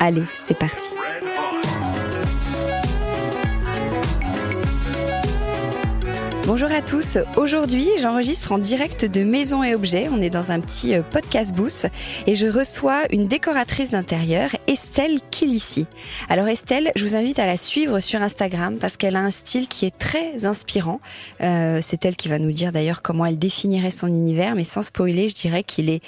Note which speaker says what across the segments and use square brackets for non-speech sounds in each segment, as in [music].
Speaker 1: Allez, c'est parti. Bonjour à tous. Aujourd'hui, j'enregistre en direct de Maison et Objets. On est dans un petit euh, podcast booth et je reçois une décoratrice d'intérieur, Estelle Kilissi. Alors Estelle, je vous invite à la suivre sur Instagram parce qu'elle a un style qui est très inspirant. Euh, c'est elle qui va nous dire d'ailleurs comment elle définirait son univers, mais sans spoiler, je dirais qu'il est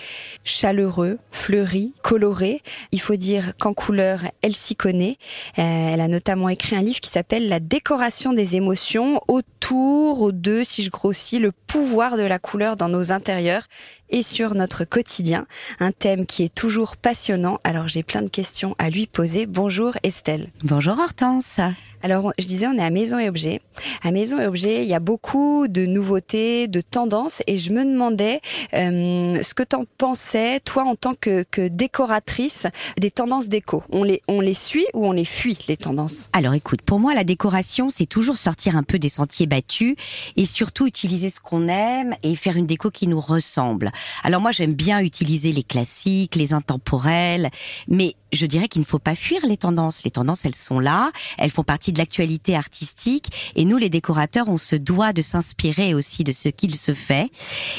Speaker 1: chaleureux, fleuri, coloré. Il faut dire qu'en couleur, elle s'y connaît. Euh, elle a notamment écrit un livre qui s'appelle La décoration des émotions autour deux, si je grossis, le pouvoir de la couleur dans nos intérieurs et sur notre quotidien. Un thème qui est toujours passionnant. Alors j'ai plein de questions à lui poser. Bonjour Estelle.
Speaker 2: Bonjour Hortense.
Speaker 1: Alors, je disais, on est à Maison et Objets. À Maison et Objets, il y a beaucoup de nouveautés, de tendances, et je me demandais euh, ce que tu en pensais, toi, en tant que, que, décoratrice, des tendances déco. On les, on les suit ou on les fuit, les tendances?
Speaker 2: Alors, écoute, pour moi, la décoration, c'est toujours sortir un peu des sentiers battus et surtout utiliser ce qu'on aime et faire une déco qui nous ressemble. Alors moi, j'aime bien utiliser les classiques, les intemporels, mais je dirais qu'il ne faut pas fuir les tendances. Les tendances, elles sont là, elles font partie de l'actualité artistique, et nous, les décorateurs, on se doit de s'inspirer aussi de ce qu'il se fait.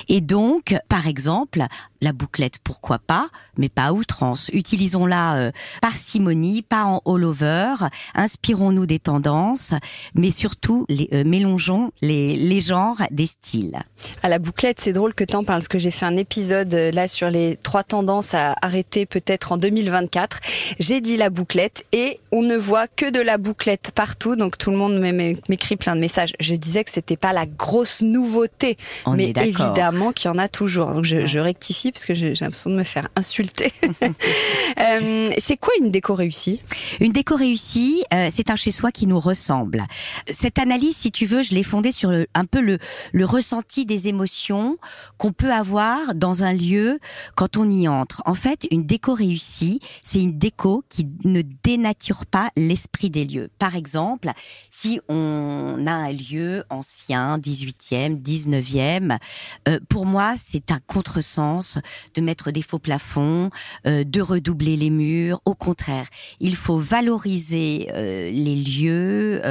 Speaker 2: Et donc, par exemple, la bouclette, pourquoi pas, mais pas outrance. Utilisons-la euh, parcimonie, pas en all-over. Inspirons-nous des tendances, mais surtout euh, mélangeons les, les genres des styles.
Speaker 1: À la bouclette, c'est drôle que t'en parles, parce que j'ai fait un épisode euh, là sur les trois tendances à arrêter peut-être en 2024. J'ai dit la bouclette et on ne voit que de la bouclette partout, donc tout le monde m'écrit plein de messages. Je disais que c'était pas la grosse nouveauté, mais évidemment qu'il y en a toujours. Donc je, je rectifie parce que j'ai l'impression de me faire insulter. [laughs] [laughs] euh, c'est quoi une déco réussie?
Speaker 2: Une déco réussie, euh, c'est un chez-soi qui nous ressemble. Cette analyse, si tu veux, je l'ai fondée sur le, un peu le, le ressenti des émotions qu'on peut avoir dans un lieu quand on y entre. En fait, une déco réussie, c'est une déco qui ne dénature pas l'esprit des lieux. Par exemple, exemple, si on a un lieu ancien, 18e, 19e, euh, pour moi, c'est un contresens de mettre des faux plafonds, euh, de redoubler les murs. Au contraire, il faut valoriser euh, les lieux,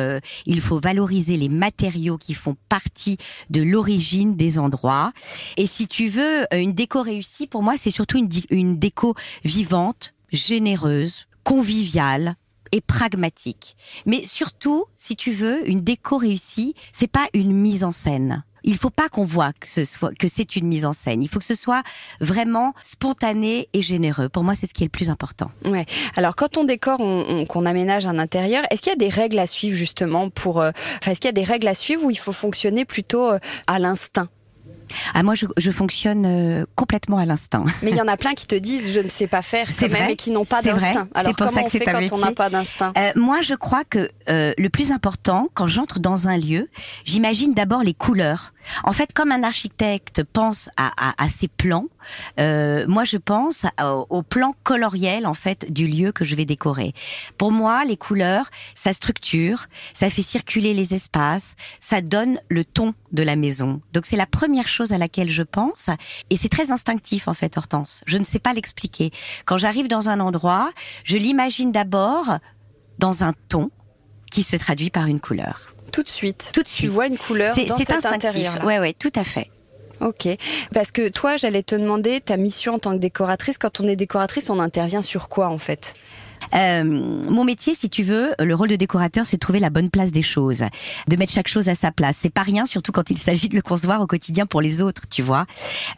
Speaker 2: il faut valoriser les matériaux qui font partie de l'origine des endroits. Et si tu veux, une déco réussie, pour moi, c'est surtout une, une déco vivante, généreuse, conviviale et pragmatique. Mais surtout, si tu veux, une déco réussie, c'est pas une mise en scène. Il faut pas qu'on voit que ce soit que c'est une mise en scène. Il faut que ce soit vraiment spontané et généreux. Pour moi, c'est ce qui est le plus important.
Speaker 1: Ouais. Alors quand on décore, on, on- qu'on aménage un intérieur, est-ce qu'il y a des règles à suivre justement pour, euh, est-ce qu'il y a des règles à suivre où il faut fonctionner plutôt euh, à l'instinct?
Speaker 2: Ah, moi, je, je fonctionne euh, complètement à l'instinct.
Speaker 1: Mais il y en a [laughs] plein qui te disent je ne sais pas faire
Speaker 2: C'est vrai,
Speaker 1: et qui n'ont pas d'instinct.
Speaker 2: C'est
Speaker 1: Alors
Speaker 2: pour ça
Speaker 1: comment
Speaker 2: que
Speaker 1: on fait quand on n'a pas d'instinct?
Speaker 2: Euh, moi, je crois que euh, le plus important, quand j'entre dans un lieu, j'imagine d'abord les couleurs. En fait, comme un architecte pense à, à, à ses plans, euh, moi, je pense au, au plan coloriel en fait du lieu que je vais décorer. Pour moi, les couleurs, ça structure, ça fait circuler les espaces, ça donne le ton de la maison. Donc, c'est la première chose à laquelle je pense, et c'est très instinctif en fait, Hortense. Je ne sais pas l'expliquer. Quand j'arrive dans un endroit, je l'imagine d'abord dans un ton qui se traduit par une couleur.
Speaker 1: Tout de suite.
Speaker 2: Tout de
Speaker 1: Tu
Speaker 2: suite.
Speaker 1: vois une couleur
Speaker 2: C'est
Speaker 1: dans cet intérieur.
Speaker 2: Ouais, ouais, tout à fait.
Speaker 1: Ok. Parce que toi, j'allais te demander ta mission en tant que décoratrice. Quand on est décoratrice, on intervient sur quoi en fait?
Speaker 2: Euh, mon métier, si tu veux, le rôle de décorateur, c'est de trouver la bonne place des choses, de mettre chaque chose à sa place. C'est pas rien, surtout quand il s'agit de le concevoir au quotidien pour les autres, tu vois.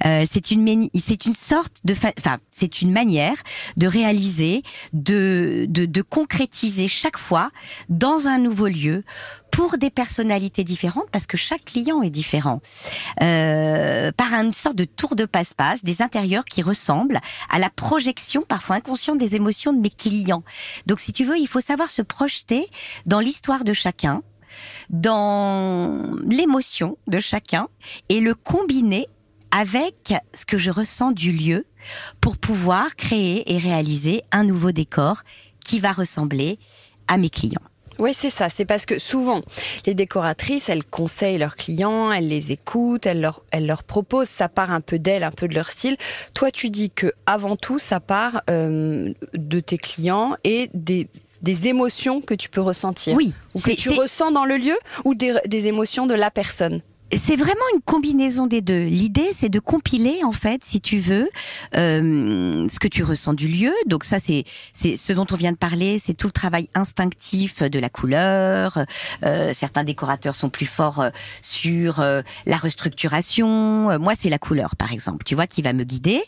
Speaker 2: Euh, c'est une c'est une sorte de, enfin, c'est une manière de réaliser, de, de de concrétiser chaque fois dans un nouveau lieu pour des personnalités différentes, parce que chaque client est différent, euh, par une sorte de tour de passe-passe, des intérieurs qui ressemblent à la projection parfois inconsciente des émotions de mes clients. Donc si tu veux, il faut savoir se projeter dans l'histoire de chacun, dans l'émotion de chacun, et le combiner avec ce que je ressens du lieu pour pouvoir créer et réaliser un nouveau décor qui va ressembler à mes clients.
Speaker 1: Oui, c'est ça. C'est parce que souvent, les décoratrices, elles conseillent leurs clients, elles les écoutent, elles leur, elles leur proposent. Ça part un peu d'elles, un peu de leur style. Toi, tu dis que avant tout, ça part euh, de tes clients et des des émotions que tu peux ressentir.
Speaker 2: Oui,
Speaker 1: Ou que tu ressens dans le lieu ou des, des émotions de la personne.
Speaker 2: C'est vraiment une combinaison des deux. L'idée, c'est de compiler, en fait, si tu veux, euh, ce que tu ressens du lieu. Donc ça, c'est ce dont on vient de parler. C'est tout le travail instinctif de la couleur. Euh, certains décorateurs sont plus forts euh, sur euh, la restructuration. Euh, moi, c'est la couleur, par exemple. Tu vois, qui va me guider.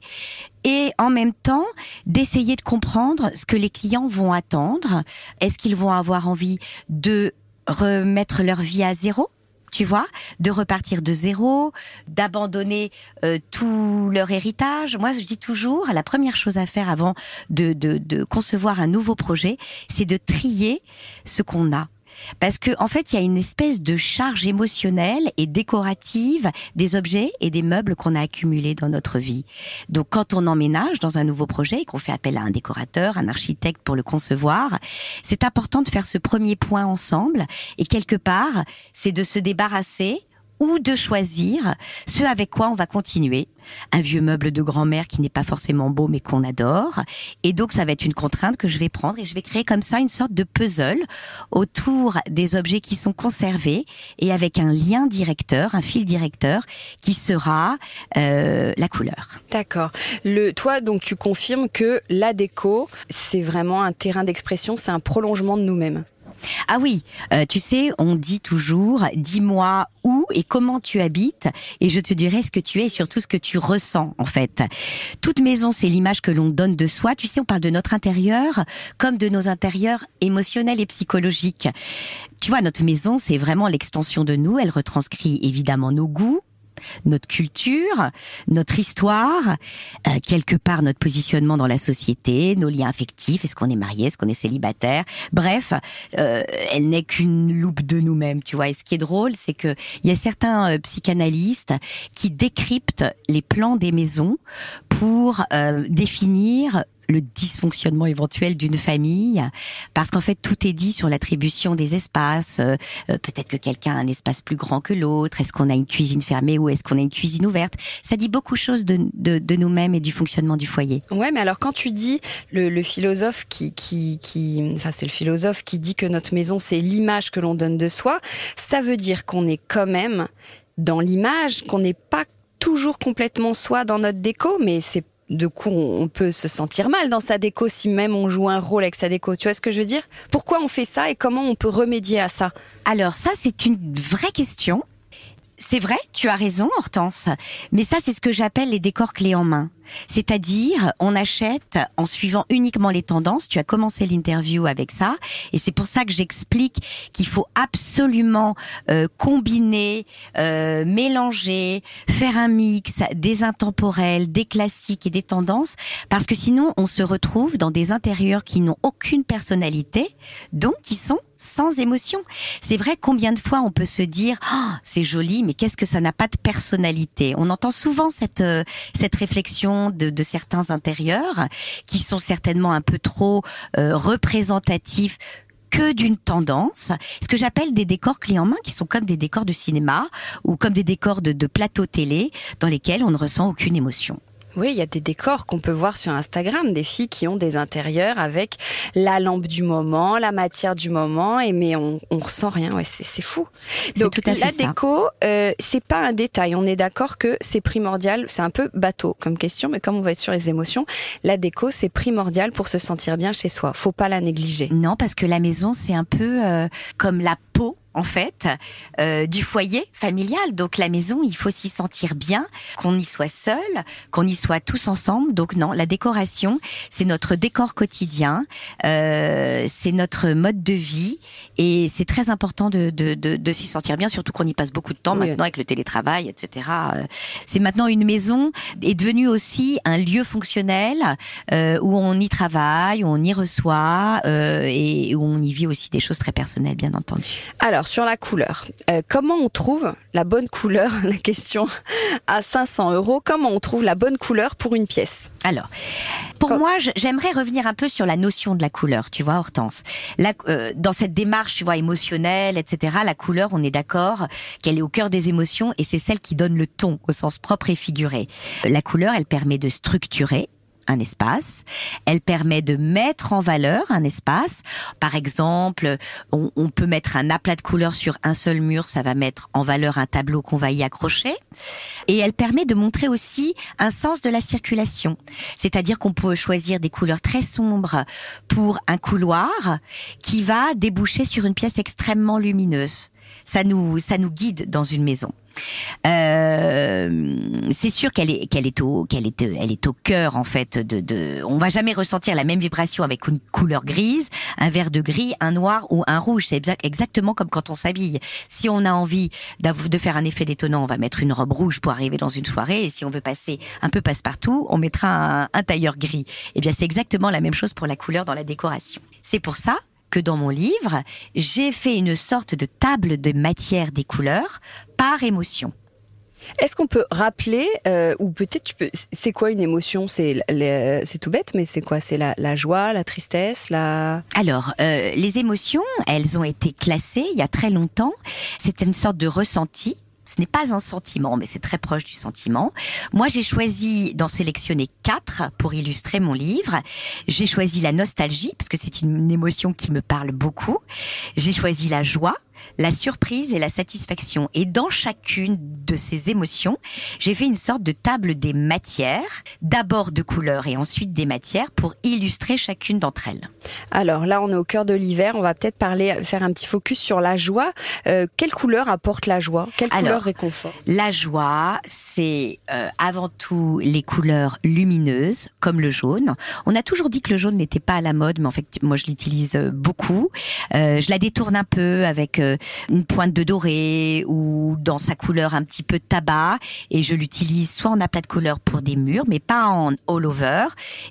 Speaker 2: Et en même temps, d'essayer de comprendre ce que les clients vont attendre. Est-ce qu'ils vont avoir envie de remettre leur vie à zéro? Tu vois, de repartir de zéro, d'abandonner euh, tout leur héritage. Moi, je dis toujours, la première chose à faire avant de, concevoir un nouveau projet, c'est de trier ce qu'on a. Parce que en fait, il y a une espèce de charge émotionnelle et décorative des objets et des meubles qu'on a accumulés dans notre vie. Donc, quand on emménage dans un nouveau projet et qu'on fait appel à un décorateur, un architecte pour le concevoir, c'est important de faire ce premier point ensemble. Et quelque part, c'est de se débarrasser ou de choisir ce avec quoi on va continuer. Un vieux meuble de grand-mère qui n'est pas forcément beau mais qu'on adore. Et donc ça va être une contrainte que je vais prendre et je vais créer comme ça une sorte de puzzle autour des objets qui sont conservés et avec un lien directeur, un fil directeur qui sera euh, la couleur.
Speaker 1: D'accord. Le, toi, donc, tu confirmes que la déco, c'est vraiment un terrain d'expression, c'est un prolongement de nous-mêmes.
Speaker 2: Ah oui, euh, tu sais, on dit toujours, dis-moi où et comment tu habites, et je te dirai ce que tu es et surtout ce que tu ressens en fait. Toute maison, c'est l'image que l'on donne de soi. Tu sais, on parle de notre intérieur comme de nos intérieurs émotionnels et psychologiques. Tu vois, notre maison, c'est vraiment l'extension de nous. Elle retranscrit évidemment nos goûts, notre culture, notre histoire, euh, quelque part notre positionnement dans la société, nos liens affectifs, est-ce qu'on est marié, est-ce qu'on est célibataire, bref, euh, elle n'est qu'une loupe de nous-mêmes, tu vois. Et ce qui est drôle, c'est que il y a certains euh, psychanalystes qui décryptent les plans des maisons pour définir le dysfonctionnement éventuel d'une famille, parce qu'en fait tout est dit sur l'attribution des espaces. Euh, euh, peut-être que quelqu'un a un espace plus grand que l'autre. Est-ce qu'on a une cuisine fermée ou est-ce qu'on a une cuisine ouverte? Ça dit beaucoup de choses de, de, nous-mêmes et du fonctionnement du foyer.
Speaker 1: Ouais, mais alors quand tu dis le, philosophe qui, qui, enfin c'est le philosophe qui dit que notre maison c'est l'image que l'on donne de soi, ça veut dire qu'on est quand même dans l'image, qu'on n'est pas toujours complètement soi dans notre déco, mais c'est de coup, on peut se sentir mal dans sa déco si même on joue un rôle avec sa déco. Tu vois ce que je veux dire? Pourquoi on fait ça et comment on peut remédier à ça?
Speaker 2: Alors ça, c'est une vraie question. C'est vrai, tu as raison, Hortense. Mais ça, c'est ce que j'appelle les décors clés en main. C'est-à-dire, on achète en suivant uniquement les tendances. Tu as commencé l'interview avec ça, et c'est pour ça que j'explique qu'il faut absolument euh, combiner, euh, mélanger, faire un mix des intemporels, des classiques et des tendances, parce que sinon, on se retrouve dans des intérieurs qui n'ont aucune personnalité, donc qui sont sans émotion. C'est vrai combien de fois on peut se dire oh, c'est joli mais qu'est-ce que ça n'a pas de personnalité? On entend souvent cette euh, cette réflexion de, certains intérieurs qui sont certainement un peu trop euh, représentatifs que d'une tendance, ce que j'appelle des décors clés en main, qui sont comme des décors de cinéma ou comme des décors de plateau télé dans lesquels on ne ressent aucune émotion.
Speaker 1: Oui, il y a des décors qu'on peut voir sur Instagram, des filles qui ont des intérieurs avec la lampe du moment, la matière du moment, et mais on, on ressent rien. Ouais, c'est fou. Donc tout à la déco, euh, c'est pas un détail. On est d'accord que c'est primordial. C'est un peu bateau comme question, mais comme on va être sur les émotions, la déco c'est primordial pour se sentir bien chez soi. Faut pas la négliger.
Speaker 2: Non, parce que la maison c'est un peu euh, comme la peau en fait euh, du foyer familial. Donc la maison, il faut s'y sentir bien, qu'on y soit seul, qu'on y soit tous ensemble. Donc non, la décoration, c'est notre décor quotidien, euh, c'est notre mode de vie et c'est très important de, de, de, de s'y sentir bien, surtout qu'on y passe beaucoup de temps maintenant avec le télétravail, etc. Euh, c'est maintenant une maison est devenue aussi un lieu fonctionnel euh, où on y travaille, où on y reçoit euh, et où on y vit aussi des choses très personnelles, bien entendu.
Speaker 1: Alors sur la couleur, euh, comment on trouve la bonne couleur [laughs] La question à 500 euros. Comment on trouve la bonne couleur pour une pièce
Speaker 2: Alors, pour moi, j'aimerais revenir un peu sur la notion de la couleur. Tu vois, Hortense, euh, dans cette démarche, tu vois, émotionnelle, etc. La couleur, on est d'accord qu'elle est au cœur des émotions et c'est celle qui donne le ton au sens propre et figuré. La couleur, elle permet de structurer un espace. Elle permet de mettre en valeur un espace. Par exemple, on, peut mettre un aplat de couleurs sur un seul mur, ça va mettre en valeur un tableau qu'on va y accrocher. Et elle permet de montrer aussi un sens de la circulation. C'est-à-dire qu'on peut choisir des couleurs très sombres pour un couloir qui va déboucher sur une pièce extrêmement lumineuse. Ça nous, ça nous guide dans une maison. Euh, c'est sûr qu'elle est qu'elle est au qu'elle est elle est au cœur en fait de, de on va jamais ressentir la même vibration avec une couleur grise, un vert de gris, un noir ou un rouge. C'est exactement comme quand on s'habille. Si on a envie de faire un effet détonnant, on va mettre une robe rouge pour arriver dans une soirée. Et si on veut passer un peu passe-partout, on mettra un, un tailleur gris. Eh bien, c'est exactement la même chose pour la couleur dans la décoration. C'est pour ça que dans mon livre, j'ai fait une sorte de table de matière des couleurs par émotion.
Speaker 1: Est-ce qu'on peut rappeler, euh, ou peut-être tu peux, c'est quoi une émotion? C'est c'est tout bête, mais c'est quoi? C'est la, la, joie, la tristesse, la.
Speaker 2: Alors, euh, les émotions, elles ont été classées il y a très longtemps. C'est une sorte de ressenti ce n'est pas un sentiment, mais c'est très proche du sentiment. Moi, j'ai choisi d'en sélectionner quatre pour illustrer mon livre. J'ai choisi la nostalgie, parce que c'est une émotion qui me parle beaucoup. J'ai choisi la joie, la surprise et la satisfaction. Et dans chacune de ces émotions, j'ai fait une sorte de table des matières, d'abord de couleurs et ensuite des matières pour illustrer chacune d'entre elles.
Speaker 1: Alors là, on est au cœur de l'hiver, on va peut-être parler, faire un petit focus sur la joie. Euh, quelle couleur apporte la joie? Quelle couleur réconforte?
Speaker 2: La joie, c'est euh, avant tout les couleurs lumineuses, comme le jaune. On a toujours dit que le jaune n'était pas à la mode, mais en fait, moi, je l'utilise euh, beaucoup. je la détourne un peu avec une pointe de doré ou dans sa couleur un petit peu tabac. Et je l'utilise soit en aplat de couleur pour des murs mais pas en all over.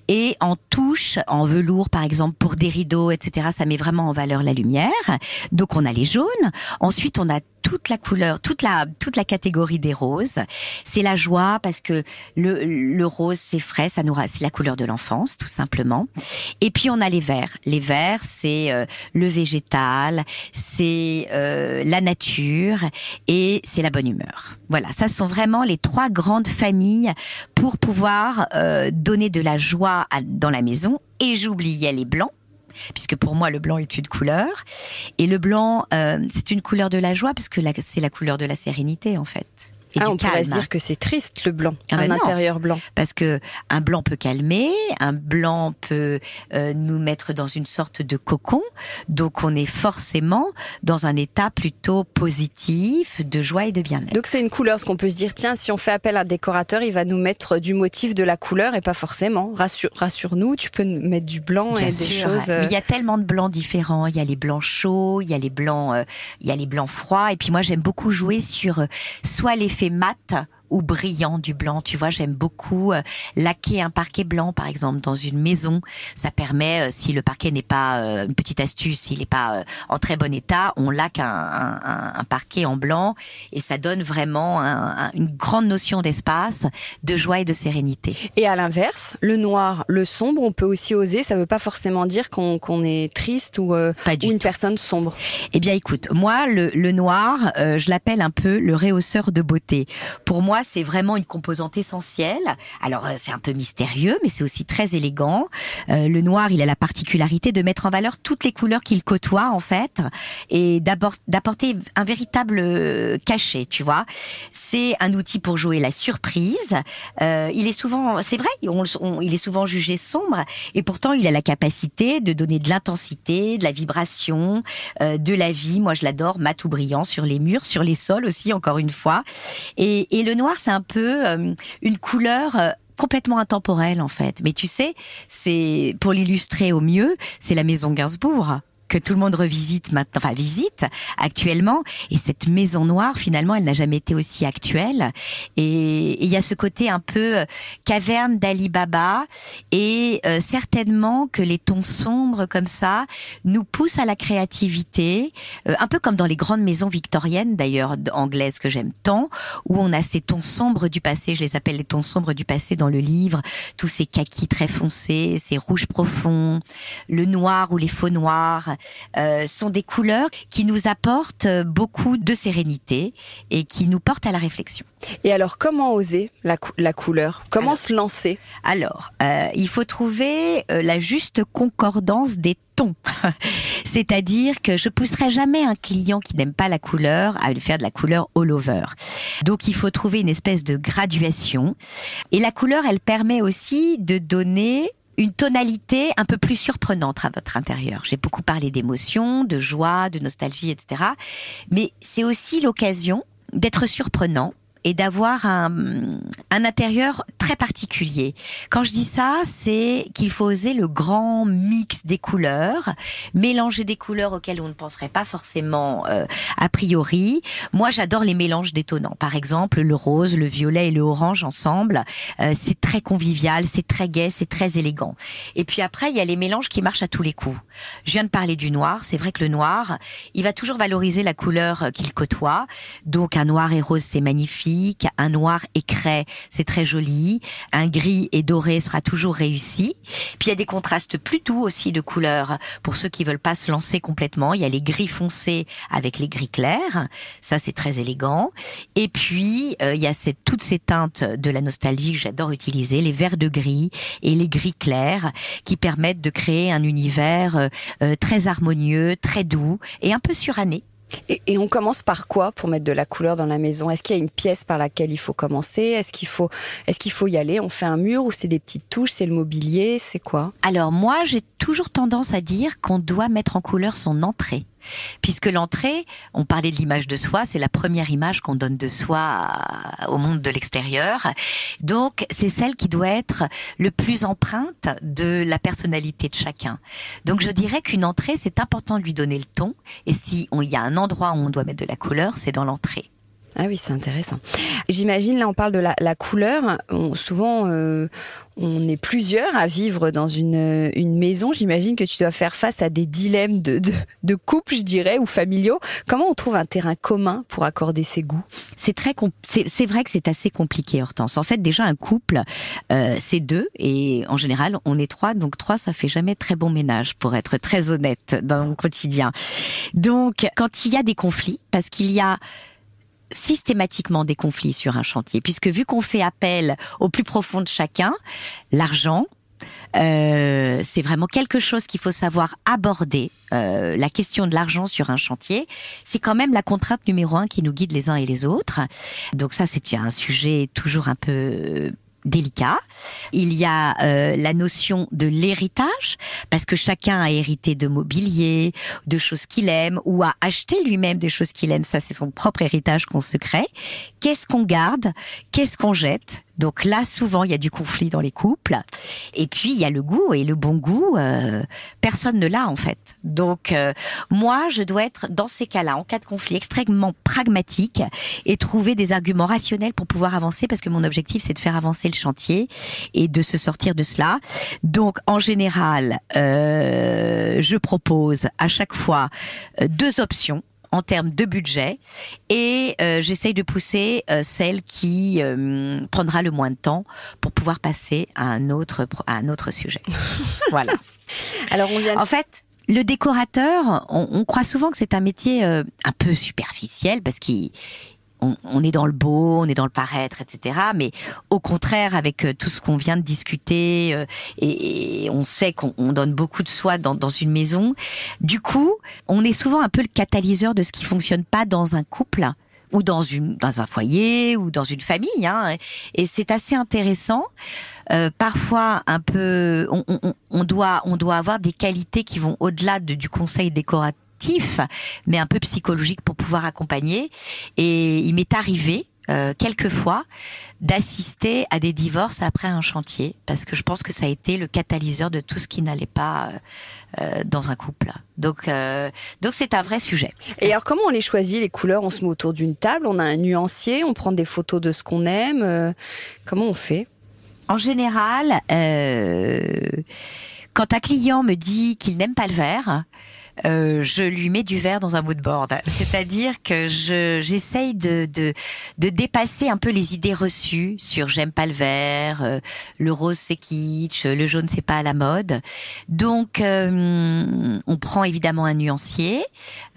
Speaker 2: Et en touche en velours par exemple pour des rideaux etc ça met vraiment en valeur la lumière. Donc on a les jaunes. Ensuite on a toute la couleur, toute la toute la catégorie des roses. C'est la joie parce que le, le rose c'est frais, ça nous c'est la couleur de l'enfance tout simplement. Et puis on a les verts. Les verts c'est euh, le végétal, c'est euh, la nature et c'est la bonne humeur. Voilà, ça sont vraiment les trois grandes familles pour pouvoir euh, donner de la joie dans la maison. Et j'oubliais les blancs puisque pour moi le blanc est une couleur. Et le blanc c'est une couleur de la joie parce que c'est la couleur de la sérénité en fait
Speaker 1: ah, on pourrait se dire que c'est triste le blanc, ah un ben intérieur blanc.
Speaker 2: Parce que un blanc peut calmer, un blanc peut euh, nous mettre dans une sorte de cocon, donc on est forcément dans un état plutôt positif, de joie et de bien-être.
Speaker 1: Donc c'est une couleur, ce qu'on peut se dire, tiens, si on fait appel à un décorateur, il va nous mettre du motif de la couleur et pas forcément. Rassure, rassure-nous, tu peux mettre du blanc et des choses.
Speaker 2: Mais il y a tellement de blancs différents. Il y a les blancs chauds, il y a les blancs, euh, il y a les blancs froids. Et puis moi j'aime beaucoup jouer sur euh, soit les fait mat ou brillant du blanc. Tu vois, j'aime beaucoup euh, laquer un parquet blanc, par exemple, dans une maison. Ça permet, euh, si le parquet n'est pas euh, une petite astuce, s'il n'est pas en très bon état, on laque un, parquet en blanc et ça donne vraiment une grande notion d'espace, de joie et de sérénité.
Speaker 1: Et à l'inverse, le noir, le sombre, on peut aussi oser. Ça ne veut pas forcément dire qu'on est triste ou, une personne sombre.
Speaker 2: Eh bien, écoute, moi, le, le noir, je l'appelle un peu le réhausseur de beauté. Pour moi, c'est vraiment une composante essentielle. Alors, euh, c'est un peu mystérieux, mais c'est aussi très élégant. Euh, le noir, il a la particularité de mettre en valeur toutes les couleurs qu'il côtoie, en fait, et d'apporter un véritable euh, cachet, tu vois. C'est un outil pour jouer la surprise. il est souvent, c'est vrai, il est souvent jugé sombre, et pourtant, il a la capacité de donner de l'intensité, de la vibration, de la vie. Moi, je l'adore, mat ou brillant sur les murs, sur les sols aussi, encore une fois. Et, et le noir, c'est un peu euh, une couleur euh, complètement intemporelle en fait. Mais tu sais, c'est pour l'illustrer au mieux, c'est la maison Gainsbourg que tout le monde revisite maintenant, enfin visite actuellement. Et cette maison noire, finalement, elle n'a jamais été aussi actuelle. Et il y a ce côté un peu euh, caverne d'Ali Baba. Et euh, certainement que les tons sombres comme ça nous poussent à la créativité, euh, un peu comme dans les grandes maisons victoriennes d'ailleurs anglaises que j'aime tant, où on a ces tons sombres du passé. Je les appelle les tons sombres du passé dans le livre. Tous ces kakis très foncés, ces rouges profonds, le noir ou les faux noirs euh, sont des couleurs qui nous apportent beaucoup de sérénité et qui nous portent à la réflexion.
Speaker 1: Et alors, comment oser la, couleur? Comment se lancer?
Speaker 2: Alors, euh, il faut trouver euh, la juste concordance des tons. [laughs] C'est-à-dire que je pousserai jamais un client qui n'aime pas la couleur à lui faire de la couleur all over. Donc, il faut trouver une espèce de graduation. Et la couleur, elle permet aussi de donner une tonalité un peu plus surprenante à votre intérieur. J'ai beaucoup parlé d'émotions, de joie, de nostalgie, etc. Mais c'est aussi l'occasion d'être surprenant et d'avoir un, un intérieur très particulier. Quand je dis ça, c'est qu'il faut oser le grand mix des couleurs, mélanger des couleurs auxquelles on ne penserait pas forcément euh, a priori. Moi, j'adore les mélanges détonnants. Par exemple, le rose, le violet et le orange ensemble, euh, c'est très convivial, c'est très gai, c'est très élégant. Et puis après, il y a les mélanges qui marchent à tous les coups. Je viens de parler du noir. C'est vrai que le noir, il va toujours valoriser la couleur qu'il côtoie. Donc un noir et rose, c'est magnifique un noir écret, c'est très joli, un gris et doré sera toujours réussi. Puis il y a des contrastes plus doux aussi de couleurs pour ceux qui veulent pas se lancer complètement. Il y a les gris foncés avec les gris clairs, ça c'est très élégant. Et puis euh, il y a toutes ces teintes de la nostalgie que j'adore utiliser, les verts de gris et les gris clairs qui permettent de créer un univers euh, euh, très harmonieux, très doux et un peu suranné.
Speaker 1: Et, on commence par quoi pour mettre de la couleur dans la maison? Est-ce qu'il y a une pièce par laquelle il faut commencer? Est-ce qu'il faut, est-ce qu'il faut y aller? On fait un mur ou c'est des petites touches? C'est le mobilier? C'est quoi?
Speaker 2: Alors moi, j'ai toujours tendance à dire qu'on doit mettre en couleur son entrée puisque l'entrée, on parlait de l'image de soi, c'est la première image qu'on donne de soi au monde de l'extérieur. Donc, c'est celle qui doit être le plus empreinte de la personnalité de chacun. Donc, je dirais qu'une entrée, c'est important de lui donner le ton. Et si il y a un endroit où on doit mettre de la couleur, c'est dans l'entrée.
Speaker 1: Ah oui, c'est intéressant. J'imagine, là, on parle de la, couleur. souvent, euh, on est plusieurs à vivre dans une, une maison. J'imagine que tu dois faire face à des dilemmes de, de, couple, je dirais, ou familiaux. Comment on trouve un terrain commun pour accorder ses goûts?
Speaker 2: C'est très, c'est vrai que c'est assez compliqué, Hortense. En fait, déjà un couple, euh, c'est deux, et en général, on est trois. Donc trois, ça fait jamais très bon ménage, pour être très honnête dans le quotidien. Donc, quand il y a des conflits, parce qu'il y a systématiquement des conflits sur un chantier, puisque vu qu'on fait appel au plus profond de chacun, l'argent, euh, c'est vraiment quelque chose qu'il faut savoir aborder. Euh, la question de l'argent sur un chantier, c'est quand même la contrainte numéro un qui nous guide les uns et les autres. Donc ça, c'est un sujet toujours un peu délicat. Il y a euh, la notion de l'héritage, parce que chacun a hérité de mobilier, de choses qu'il aime, ou a acheté lui-même des choses qu'il aime. Ça, c'est son propre héritage qu'on se crée. Qu'est-ce qu'on garde? Qu'est-ce qu'on jette? Donc là, souvent, il y a du conflit dans les couples. Et puis, il y a le goût et le bon goût, euh, personne ne l'a en fait. Donc, euh, moi, je dois être dans ces cas-là, en cas de conflit, extrêmement pragmatique et trouver des arguments rationnels pour pouvoir avancer, parce que mon objectif, c'est de faire avancer le chantier et de se sortir de cela. Donc, en général, euh, je propose à chaque fois deux options en termes de budget et euh, j'essaye de pousser euh, celle qui euh, prendra le moins de temps pour pouvoir passer à un autre à un autre sujet. [laughs] voilà. Alors on vient En fait, le décorateur, on, on croit souvent que c'est un métier un peu superficiel parce qu'il on, est dans le beau, on est dans le paraître, etc. Mais au contraire, avec euh, tout ce qu'on vient de discuter, euh, et, on sait qu'on donne beaucoup de soi dans, une maison, du coup, on est souvent un peu le catalyseur de ce qui fonctionne pas dans un couple ou dans une dans un foyer ou dans une famille hein. et c'est assez intéressant euh, parfois un peu on, doit on doit avoir des qualités qui vont au-delà du conseil décorateur mais un peu psychologique pour pouvoir accompagner. Et il m'est arrivé euh, quelquefois d'assister à des divorces après un chantier, parce que je pense que ça a été le catalyseur de tout ce qui n'allait pas euh, euh, dans un couple. Donc, donc c'est un vrai sujet.
Speaker 1: Et alors, comment on les choisit les couleurs? On se met autour d'une table, on a un nuancier, on prend des photos de ce qu'on aime. comment on fait?
Speaker 2: En général, quand un client me dit qu'il n'aime pas le vert, euh, je lui mets du verre dans un mood board. C'est-à-dire que je j'essaye de, de, de dépasser un peu les idées reçues sur j'aime pas le vert, euh, le rose c'est kitsch, le jaune c'est pas à la mode. Donc euh, on prend évidemment un nuancier.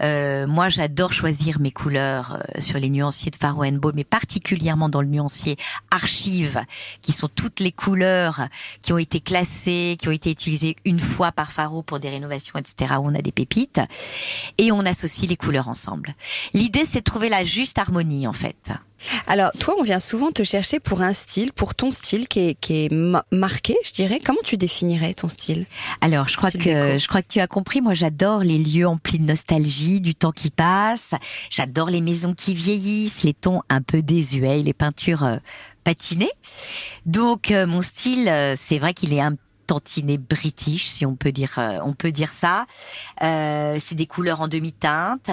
Speaker 2: moi j'adore choisir mes couleurs sur les nuanciers de Faro Ball, mais particulièrement dans le nuancier archive, qui sont toutes les couleurs qui ont été classées, qui ont été utilisées une fois par Faro pour des rénovations, etc. Où on a des pépites et on associe les couleurs ensemble. L'idée, c'est de trouver la juste harmonie, en fait.
Speaker 1: Alors, toi, on vient souvent te chercher pour un style, pour ton style qui est, marqué, je dirais. Comment tu définirais ton style?
Speaker 2: Alors, je crois que je crois que tu as compris. Moi, j'adore les lieux emplis de nostalgie, du temps qui passe. J'adore les maisons qui vieillissent, les tons un peu désuets, les peintures euh, patinées. Donc, euh, mon style, euh, c'est vrai qu'il est un tantinet british, si on peut dire, euh, on peut dire ça. Euh, c'est des couleurs en demi-teinte.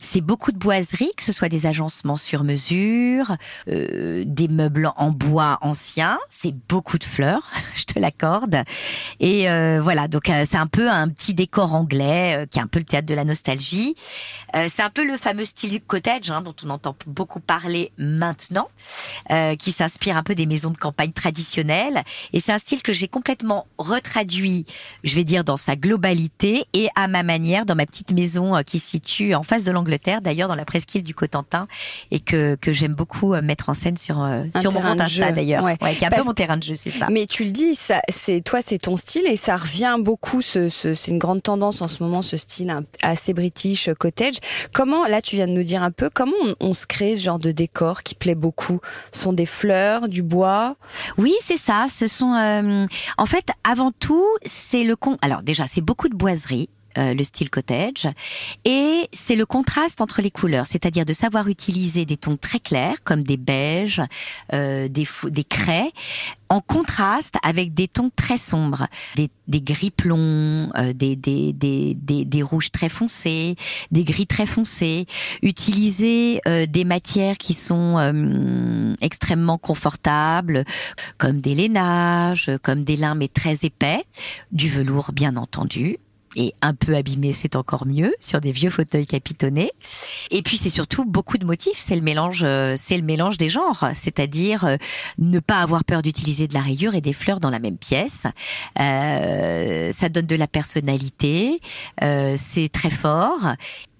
Speaker 2: C'est beaucoup de boiseries, que ce soit des agencements sur mesure, euh, des meubles en bois anciens. C'est beaucoup de fleurs, [laughs] je te l'accorde. Et voilà, donc c'est un peu un petit décor anglais qui est un peu le théâtre de la nostalgie. c'est un peu le fameux style cottage hein, dont on entend beaucoup parler maintenant, qui s'inspire un peu des maisons de campagne traditionnelles. Et c'est un style que j'ai complètement retraduit, je vais dire, dans sa globalité et à ma manière dans ma petite maison euh, qui se situe en face de l'Angleterre, d'ailleurs dans la presqu'île du Cotentin et que, que j'aime beaucoup euh, mettre en scène sur, euh, sur mon compte Insta d'ailleurs. Ouais. qui est un peu mon terrain de jeu, c'est ça.
Speaker 1: Mais tu le dis, ça, c'est, toi, c'est ton style et ça revient beaucoup, ce, ce, c'est une grande tendance en ce moment, ce style assez british, cottage. Comment, là, tu viens de nous dire un peu, comment on, on se crée ce genre de décor qui plaît beaucoup? Ce sont des fleurs, du bois?
Speaker 2: Oui, c'est ça. Ce sont, en fait, avant tout, c'est le con. Alors déjà, c'est beaucoup de boiseries. Le style cottage. Et c'est le contraste entre les couleurs, c'est-à-dire de savoir utiliser des tons très clairs comme des beiges, des, des craies, en contraste avec des tons très sombres, des, des gris plombs, euh, des, des, des, des, rouges très foncés, des gris très foncés, utiliser euh, des matières qui sont euh, extrêmement confortables, comme des lainages, comme des lins mais très épais, du velours bien entendu, et un peu abîmé, c'est encore mieux, sur des vieux fauteuils capitonnés. Et puis c'est surtout beaucoup de motifs, c'est le mélange, euh, c'est le mélange des genres, c'est-à-dire euh, ne pas avoir peur d'utiliser de la rayure et des fleurs dans la même pièce. Euh, ça donne de la personnalité, euh, c'est très fort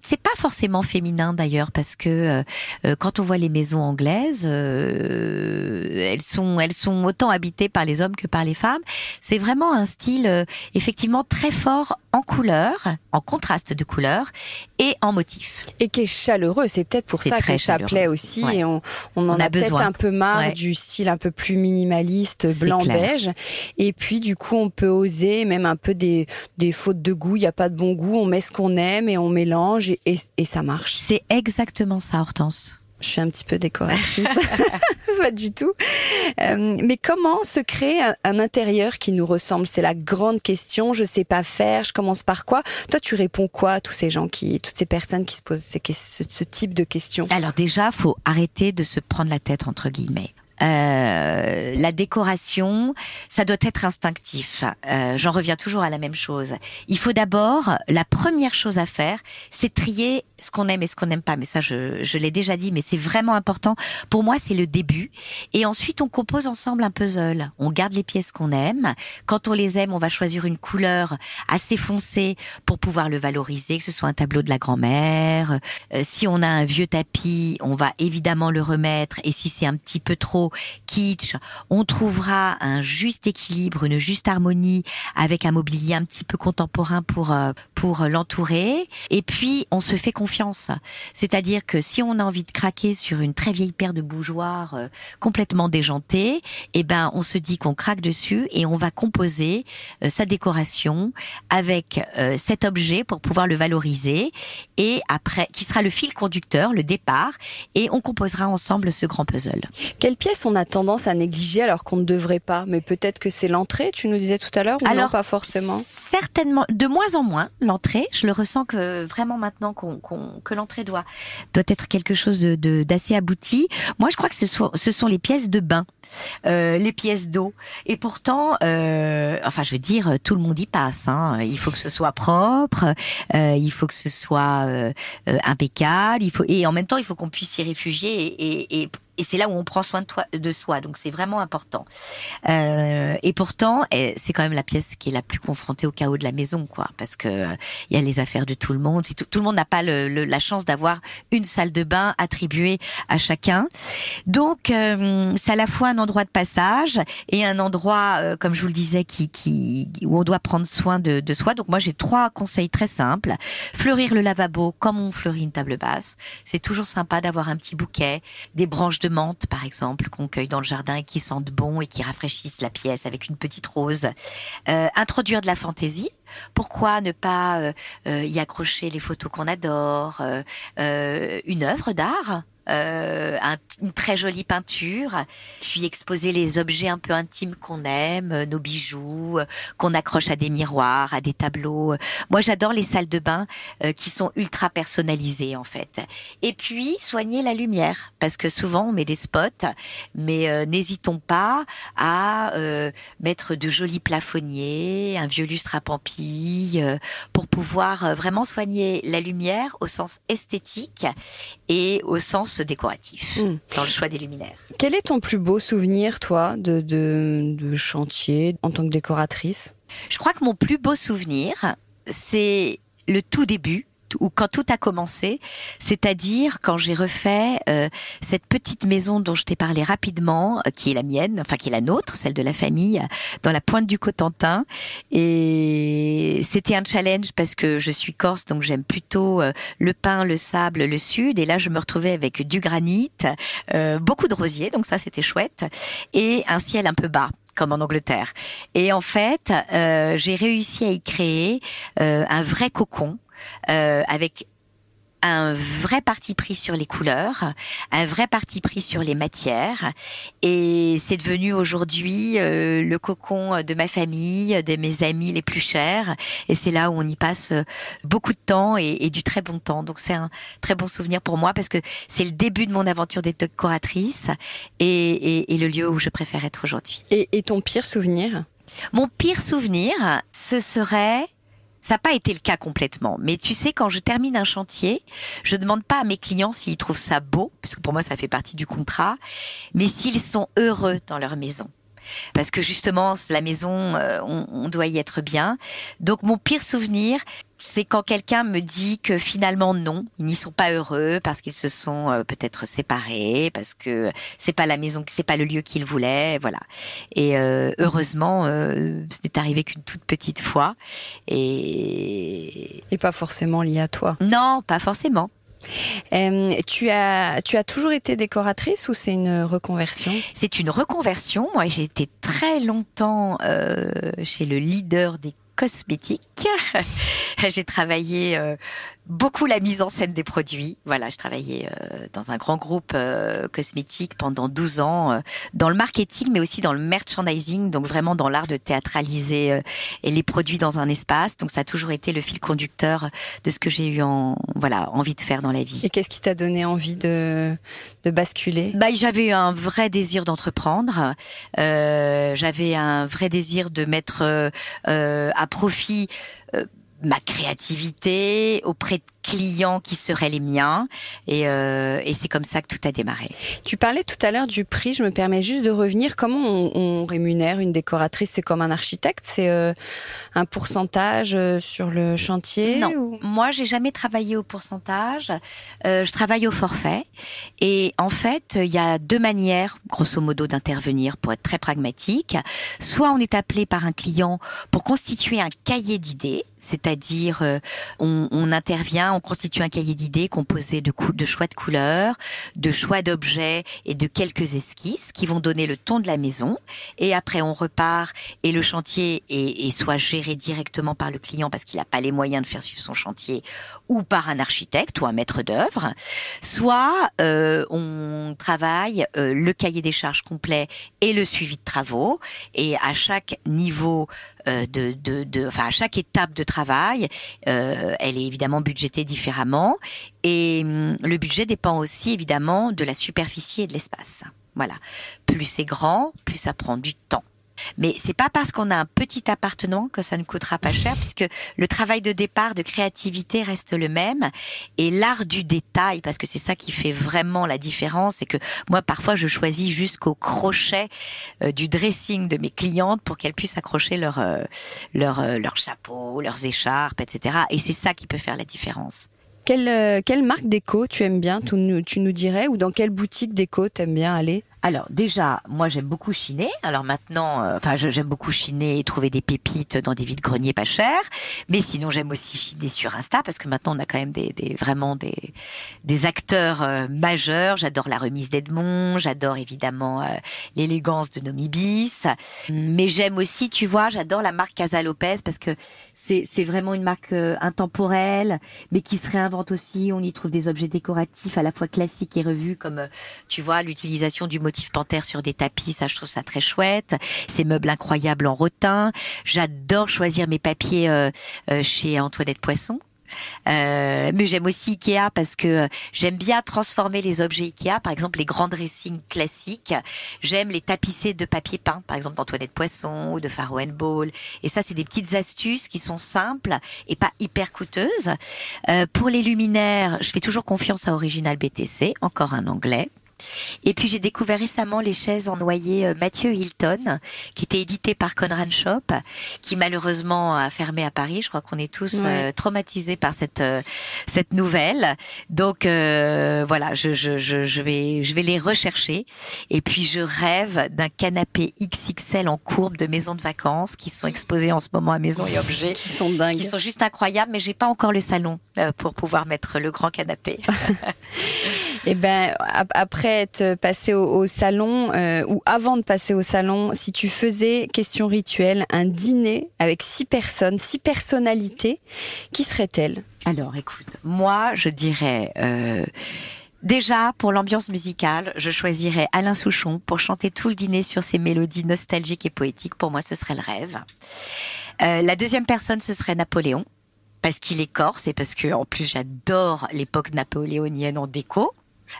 Speaker 2: c'est pas forcément féminin d'ailleurs parce que euh, euh, quand on voit les maisons anglaises, euh, elles sont elles sont autant habitées par les hommes que par les femmes. C'est vraiment un style effectivement très fort en couleur, en contraste de couleurs et en motif.
Speaker 1: Et qui est chaleureux. C'est peut-être pour ça que ça plaît aussi. Et on, on en a, peut-être un peu marre du style un peu plus minimaliste, blanc-beige. Et puis du coup, on peut oser même un peu des, des fautes de goût. Il n'y a pas de bon goût. On met ce qu'on aime et on mélange et, ça marche.
Speaker 2: C'est exactement ça, Hortense.
Speaker 1: Je suis un petit peu décoratrice. [laughs] [laughs] pas du tout. Euh, mais comment se créer un, intérieur qui nous ressemble? C'est la grande question. Je sais pas faire. Je commence par quoi? Toi, tu réponds quoi à tous ces gens qui, toutes ces personnes qui se posent ce, type de questions?
Speaker 2: Alors déjà, faut arrêter de se prendre la tête entre guillemets. Euh, la décoration, ça doit être instinctif. Euh, J'en reviens toujours à la même chose. Il faut d'abord, la première chose à faire, c'est trier ce qu'on aime et ce qu'on n'aime pas. Mais ça, je, je l'ai déjà dit, mais c'est vraiment important. Pour moi, c'est le début. Et ensuite, on compose ensemble un puzzle. On garde les pièces qu'on aime. Quand on les aime, on va choisir une couleur assez foncée pour pouvoir le valoriser, que ce soit un tableau de la grand-mère. Euh, si on a un vieux tapis, on va évidemment le remettre. Et si c'est un petit peu trop kitsch, on trouvera un juste équilibre, une juste harmonie avec un mobilier un petit peu contemporain pour euh, pour l'entourer. Et puis on se fait confiance. C'est-à-dire que si on a envie de craquer sur une très vieille paire de bougeoirs euh, complètement déjantée, eh ben on se dit qu'on craque dessus et on va composer euh, sa décoration avec cet objet pour pouvoir le valoriser et après qui sera le fil conducteur, le départ et on composera ensemble ce grand puzzle.
Speaker 1: Quelle pièce on a tendance à négliger alors qu'on ne devrait pas? Mais peut-être que c'est l'entrée, tu nous disais tout à l'heure, ou alors, non, pas forcément?
Speaker 2: Certainement, de moins en moins, l'entrée. Je le ressens que vraiment maintenant qu'on, que l'entrée doit, doit être quelque chose de, d'assez abouti. Moi, je crois que ce sont, ce sont les pièces de bain. Euh, les pièces d'eau. Et pourtant, euh, enfin, je veux dire, tout le monde y passe. Hein. Il faut que ce soit propre, euh, il faut que ce soit impeccable, il faut et en même temps, il faut qu'on puisse s'y réfugier et, et, et c'est là où on prend soin de, toi, de soi. Donc c'est vraiment important. Euh, et pourtant, eh, c'est quand même la pièce qui est la plus confrontée au chaos de la maison, quoi, parce que il euh, y a les affaires de tout le monde. Tout, le monde n'a pas le, la chance d'avoir une salle de bain attribuée à chacun. Donc euh, c'est à la fois un endroit de passage et un endroit, euh, comme je vous le disais, qui, qui où on doit prendre soin de, de soi. Donc moi j'ai trois conseils très simples fleurir le lavabo comme on fleurit une table basse. C'est toujours sympa d'avoir un petit bouquet, des branches de de menthe, par exemple, qu'on cueille dans le jardin et qui sentent bon et qui rafraîchissent la pièce avec une petite rose. Euh, introduire de la fantaisie. Pourquoi ne pas euh, euh, y accrocher les photos qu'on adore, une œuvre d'art euh, une très jolie peinture, puis exposer les objets un peu intimes qu'on aime, euh, nos bijoux, euh, qu'on accroche à des miroirs, à des tableaux. Moi, j'adore les salles de bain qui sont ultra personnalisées en fait. Et puis soigner la lumière, parce que souvent on met des spots, mais n'hésitons pas à mettre de jolis plafonniers, un vieux lustre à pampilles, pour pouvoir vraiment soigner la lumière au sens esthétique et au sens décoratif hmm. dans le choix des luminaires.
Speaker 1: Quel est ton plus beau souvenir, toi, de, de chantier en tant que décoratrice?
Speaker 2: Je crois que mon plus beau souvenir, c'est le tout début ou quand tout a commencé, c'est-à-dire quand j'ai refait euh, cette petite maison dont je t'ai parlé rapidement, euh, qui est la mienne, enfin qui est la nôtre, celle de la famille, dans la pointe du Cotentin. Et c'était un challenge parce que je suis corse, donc j'aime plutôt euh, le pain, le sable, le sud. Et là, je me retrouvais avec du granit, beaucoup de rosiers, donc ça c'était chouette, et un ciel un peu bas comme en Angleterre. Et en fait, euh, j'ai réussi à y créer euh, un vrai cocon euh, avec un vrai parti pris sur les couleurs, un vrai parti pris sur les matières, et c'est devenu aujourd'hui euh, le cocon de ma famille, de mes amis les plus chers, et c'est là où on y passe beaucoup de temps et, et du très bon temps. Donc c'est un très bon souvenir pour moi parce que c'est le début de mon aventure de décoratrice et, et, et le lieu où je préfère être aujourd'hui.
Speaker 1: Et, et ton pire souvenir?
Speaker 2: Mon pire souvenir, ce serait ça n'a pas été le cas complètement. Mais tu sais, quand je termine un chantier, je demande pas à mes clients s'ils trouvent ça beau, parce que pour moi, ça fait partie du contrat, mais s'ils sont heureux dans leur maison parce que justement la maison, euh, on, on, doit y être bien. Donc mon pire souvenir, c'est quand quelqu'un me dit que finalement non, ils n'y sont pas heureux parce qu'ils se sont euh, peut-être séparés, parce que c'est pas la maison, c'est pas le lieu qu'ils voulaient, voilà. Et euh, heureusement, euh, ce n'est arrivé qu'une toute petite fois et
Speaker 1: et pas forcément lié à toi.
Speaker 2: Non, pas forcément.
Speaker 1: Tu as tu as toujours été décoratrice ou c'est une reconversion?
Speaker 2: C'est une reconversion. Moi, j'ai été très longtemps euh, chez le leader des cosmétiques. [laughs] j'ai travaillé euh, beaucoup la mise en scène des produits. Voilà, je travaillais euh, dans un grand groupe euh, cosmétique pendant 12 ans, euh, dans le marketing, mais aussi dans le merchandising, donc vraiment dans l'art de théâtraliser euh, et les produits dans un espace. Donc ça a toujours été le fil conducteur de ce que j'ai eu en voilà envie de faire dans la vie.
Speaker 1: Et qu'est-ce qui t'a donné envie de de basculer?
Speaker 2: Bah j'avais un vrai désir d'entreprendre. j'avais un vrai désir de mettre à profit ma créativité auprès de clients qui seraient les miens et, euh, et c'est comme ça que tout a démarré.
Speaker 1: Tu parlais tout à l'heure du prix, je me permets juste de revenir. Comment on, on rémunère une décoratrice? C'est comme un architecte? C'est euh, un pourcentage euh, sur le chantier
Speaker 2: Non,
Speaker 1: ou...
Speaker 2: moi j'ai jamais travaillé au pourcentage. Euh, je travaille au forfait et en fait il y a deux manières, grosso modo, d'intervenir pour être très pragmatique. Soit on est appelé par un client pour constituer un cahier d'idées c'est-à-dire euh, on, on, intervient, on constitue un cahier d'idées composé de, de choix de couleurs, de choix d'objets et de quelques esquisses qui vont donner le ton de la maison. Et après, on repart et le chantier est, est soit géré directement par le client parce qu'il n'a pas les moyens de faire suivre son chantier, ou par un architecte ou un maître d'œuvre, soit euh, on travaille euh, le cahier des charges complet et le suivi de travaux. Et à chaque niveau de, de, de, enfin à chaque étape de travail, euh, elle est évidemment budgétée différemment et hum, le budget dépend aussi évidemment de la superficie et de l'espace. Voilà, plus c'est grand, plus ça prend du temps. Mais c'est pas parce qu'on a un petit appartement que ça ne coûtera pas cher, puisque le travail de départ de créativité reste le même et l'art du détail, parce que c'est ça qui fait vraiment la différence, c'est que moi parfois je choisis jusqu'au crochet euh, du dressing de mes clientes pour qu'elles puissent accrocher leur euh, euh, chapeau, leurs écharpes, etc. Et c'est ça qui peut faire la différence.
Speaker 1: Quelle, euh, quelle marque déco tu aimes bien, tu nous, tu nous dirais, ou dans quelle boutique déco t'aimes bien aller?
Speaker 2: Alors déjà, moi j'aime beaucoup chiner. Alors maintenant, euh, enfin j'aime beaucoup chiner et trouver des pépites dans des vides greniers pas chers. Mais sinon j'aime aussi chiner sur Insta parce que maintenant on a quand même des, vraiment des des acteurs euh, majeurs. J'adore la remise d'Edmond, j'adore évidemment euh, l'élégance de Nomibis. Mais j'aime aussi, tu vois, j'adore la marque Casa Lopez parce que c'est vraiment une marque intemporelle, mais qui se réinvente aussi. On y trouve des objets décoratifs à la fois classiques et revus, comme tu vois l'utilisation du motif panthère sur des tapis. Ça, je trouve ça très chouette. Ces meubles incroyables en rotin. J'adore choisir mes papiers euh, euh, chez Antoinette Poisson. Euh, mais j'aime aussi Ikea parce que euh, j'aime bien transformer les objets Ikea, par exemple les grands dressings classiques. J'aime les tapisser de papier peint, par exemple d'Antoinette Poisson ou de Faro Ball. Et ça, c'est des petites astuces qui sont simples et pas hyper coûteuses. Euh, pour les luminaires, je fais toujours confiance à Original BTC, encore un anglais. Et puis j'ai découvert récemment les chaises en noyer euh, Mathieu Hilton, qui était édité par Conrad Shop, qui malheureusement a fermé à Paris. Je crois qu'on est tous
Speaker 1: Ouais.
Speaker 2: euh, traumatisés par cette euh, cette nouvelle. Donc euh, voilà, je, je, je, je vais je vais les rechercher. Et puis je rêve d'un canapé XXL en courbe de maison de vacances qui sont exposés en ce moment à Maison et Objets.
Speaker 1: Qui sont dingues.
Speaker 2: Qui sont juste incroyables, mais j'ai pas encore le salon pour pouvoir mettre le grand canapé. [laughs]
Speaker 1: Eh ben, après être passé au, salon euh, ou avant de passer au salon, si tu faisais question rituelle un dîner avec six personnes, six personnalités, qui seraient-elles?
Speaker 2: Alors, écoute, moi, je dirais. Euh, déjà, pour l'ambiance musicale, je choisirais Alain Souchon pour chanter tout le dîner sur ses mélodies nostalgiques et poétiques. Pour moi, ce serait le rêve. Euh, la deuxième personne, ce serait Napoléon parce qu'il est corse et parce que en plus j'adore l'époque napoléonienne en déco.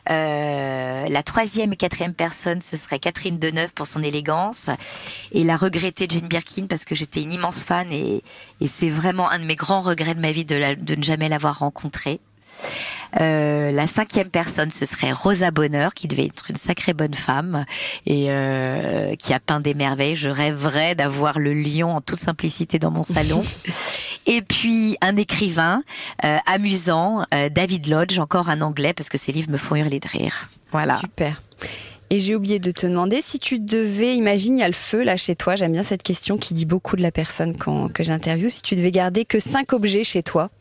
Speaker 2: Euh, la troisième et quatrième personne, ce serait Catherine Deneuve pour son élégance et la regrettée Jane Birkin parce que j'étais une immense fan et, c'est vraiment un de mes grands regrets de ma vie de, de ne jamais l'avoir rencontrée. Euh, la cinquième personne, ce serait Rosa Bonheur, qui devait être une sacrée bonne femme et euh, qui a peint des merveilles. Je rêverais d'avoir le lion en toute simplicité dans mon salon. [laughs] et puis un écrivain euh, amusant, David Lodge, encore un anglais, parce que ses livres me font hurler de rire. Voilà.
Speaker 1: Super. Et j'ai oublié de te demander si tu devais, imagine, il y a le feu là chez toi. J'aime bien cette question qui dit beaucoup de la personne quand, que j'interviewe. Si tu devais garder que cinq objets chez toi,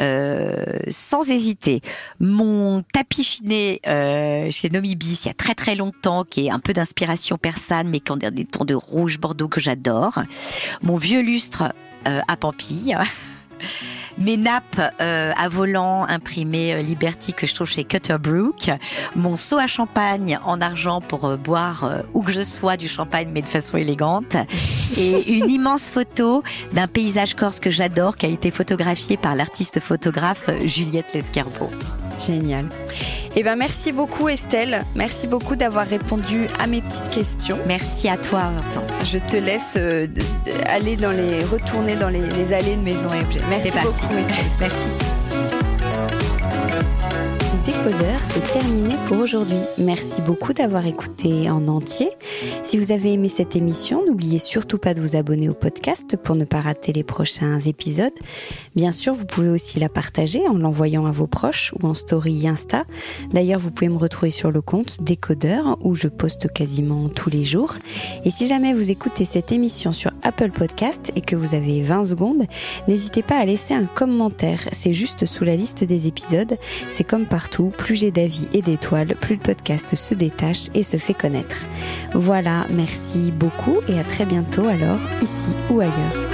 Speaker 2: euh, sans hésiter, mon tapis chiné euh, chez Nomibis il y a très très longtemps, qui est un peu d'inspiration persane, mais qui a des tons de rouge bordeaux que j'adore. Mon vieux lustre euh, à Pampille. [laughs] Mes nappes euh, à volant imprimées euh, Liberty que je trouve chez Cutterbrook, mon seau à champagne en argent pour euh, boire où que je sois du champagne mais de façon élégante, [laughs] et une immense photo d'un paysage corse que j'adore qui a été photographié par l'artiste photographe Juliette Lescarbeau.
Speaker 1: Génial. Eh ben merci beaucoup Estelle. Merci beaucoup d'avoir répondu à mes petites questions.
Speaker 2: Merci à toi Hortense.
Speaker 1: Je te laisse euh, aller dans les retourner dans les, allées de maison et objets. Merci beaucoup Estelle.
Speaker 2: Merci.
Speaker 1: Décodeur, c'est terminé pour aujourd'hui. Merci beaucoup d'avoir écouté en entier. Si vous avez aimé cette émission, n'oubliez surtout pas de vous abonner au podcast pour ne pas rater les prochains épisodes. Bien sûr, vous pouvez aussi la partager en l'envoyant à vos proches ou en story Insta. D'ailleurs, vous pouvez me retrouver sur le compte Décodeur où je poste quasiment tous les jours. Et si jamais vous écoutez cette émission sur Apple Podcast et que vous avez 20 secondes, n'hésitez pas à laisser un commentaire. C'est juste sous la liste des épisodes. C'est comme plus j'ai d'avis et d'étoiles, plus le podcast se détache et se fait connaître. Voilà, merci beaucoup et à très bientôt alors, ici ou ailleurs.